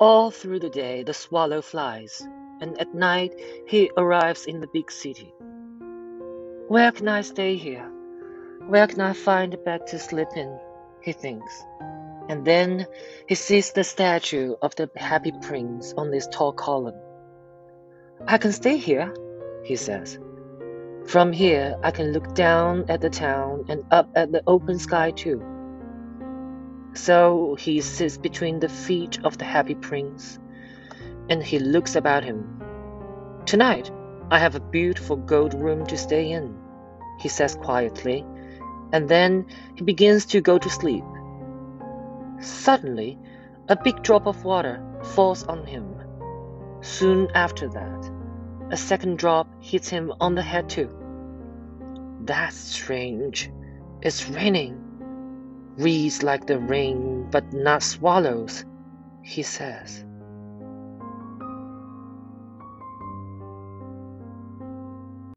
All through the day the swallow flies, and at night he arrives in the big city. Where can I stay here? Where can I find a bed to sleep in? he thinks. And then he sees the statue of the happy prince on this tall column. I can stay here, he says. From here, I can look down at the town and up at the open sky too. So he sits between the feet of the happy prince, and he looks about him. Tonight, I have a beautiful gold room to stay in, he says quietly, and then he begins to go to sleep. Suddenly, a big drop of water falls on him. Soon after that, a second drop hits him on the head too. That's strange. It's raining. Reeds like the rain, but not swallows, he says.